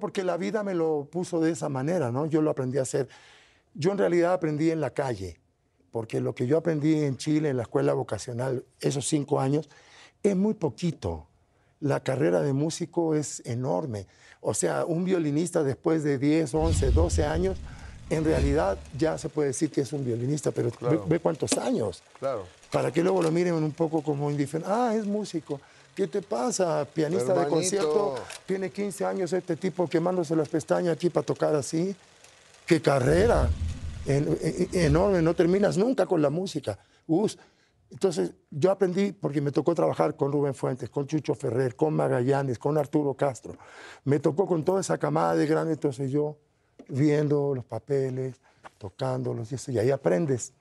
Porque la vida me lo puso de esa manera, ¿no? Yo lo aprendí a hacer. Yo en realidad aprendí en la calle, porque lo que yo aprendí en Chile, en la escuela vocacional, esos cinco años, es muy poquito. La carrera de músico es enorme. O sea, un violinista después de 10, 11, 12 años, en realidad ya se puede decir que es un violinista, pero ve, ve cuántos años. Claro. Para que luego lo miren un poco como indiferente. Ah, es músico. ¿Qué te pasa? Pianista de Hermanito. concierto, tiene 15 años este tipo quemándose las pestañas aquí para tocar así. ¡Qué carrera! En- en- enorme, no terminas nunca con la música. Us. Entonces, yo aprendí porque me tocó trabajar con Rubén Fuentes, con Chucho Ferrer, con Magallanes, con Arturo Castro. Me tocó con toda esa camada de grandes, entonces yo viendo los papeles, tocándolos y eso, y ahí aprendes.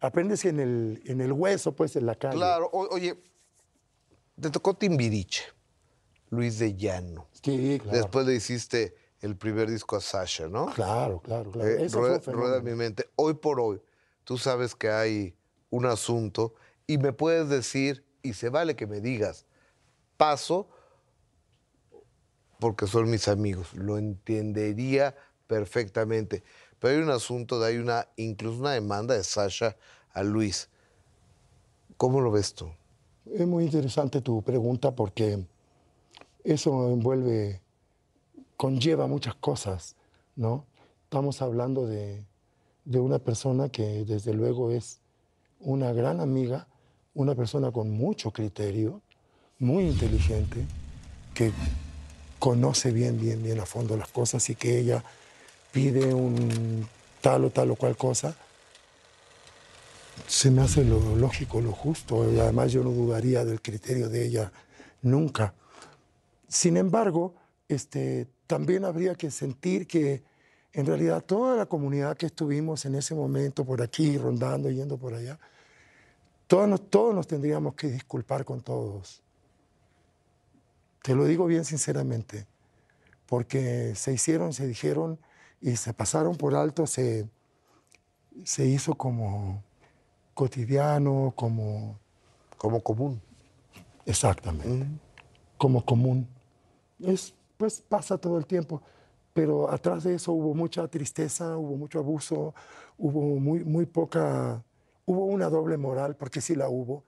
Aprendes en el, en el hueso, pues, en la calle. Claro, o- oye, te tocó Timbiriche, Luis de Llano. Sí, claro. Después le hiciste el primer disco a Sasha, ¿no? Claro, claro, claro. Eh, rueda, rueda mi mente. Hoy por hoy, tú sabes que hay un asunto y me puedes decir, y se vale que me digas, paso porque son mis amigos, lo entendería perfectamente. Pero hay un asunto, de, hay una, incluso una demanda de Sasha a Luis. ¿Cómo lo ves tú? Es muy interesante tu pregunta porque eso envuelve, conlleva muchas cosas, ¿no? Estamos hablando de, de una persona que desde luego es una gran amiga, una persona con mucho criterio, muy inteligente, que conoce bien, bien, bien a fondo las cosas y que ella pide un tal o tal o cual cosa, se me hace lo lógico, lo justo, y además yo no dudaría del criterio de ella nunca. Sin embargo, este, también habría que sentir que en realidad toda la comunidad que estuvimos en ese momento por aquí, rondando, yendo por allá, todos nos, todos nos tendríamos que disculpar con todos. Te lo digo bien sinceramente, porque se hicieron, se dijeron y se pasaron por alto, se, se hizo como cotidiano, como... Como común. Exactamente, como común. Es, pues pasa todo el tiempo, pero atrás de eso hubo mucha tristeza, hubo mucho abuso, hubo muy, muy poca, hubo una doble moral, porque sí la hubo.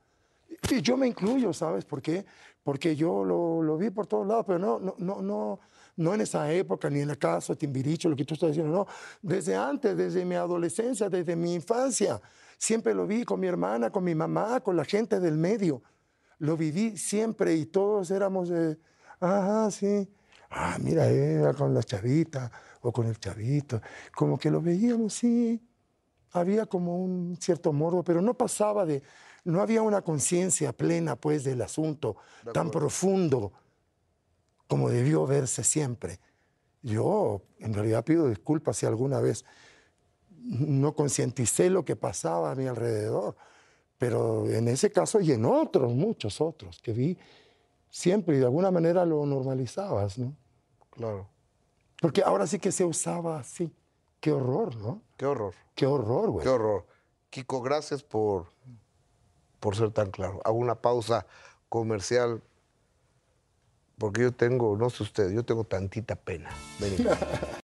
Y yo me incluyo, ¿sabes por qué? Porque yo lo, lo vi por todos lados, pero no, no, no, no, no en esa época, ni en caso de Timbiricho, lo que tú estás diciendo, no. Desde antes, desde mi adolescencia, desde mi infancia. Siempre lo vi con mi hermana, con mi mamá, con la gente del medio. Lo viví siempre y todos éramos de, ajá, sí. Ah, mira, era con la chavita o con el chavito. Como que lo veíamos, sí. Había como un cierto morbo, pero no pasaba de, no había una conciencia plena, pues, del asunto tan profundo como debió verse siempre. Yo, en realidad, pido disculpas si alguna vez no concienticé lo que pasaba a mi alrededor, pero en ese caso y en otros, muchos otros, que vi siempre y de alguna manera lo normalizabas, ¿no? Claro. Porque ahora sí que se usaba así. Qué horror, ¿no? Qué horror. Qué horror, güey. Qué horror. Kiko, gracias por, por ser tan claro. Hago una pausa comercial porque yo tengo, no sé usted, yo tengo tantita pena.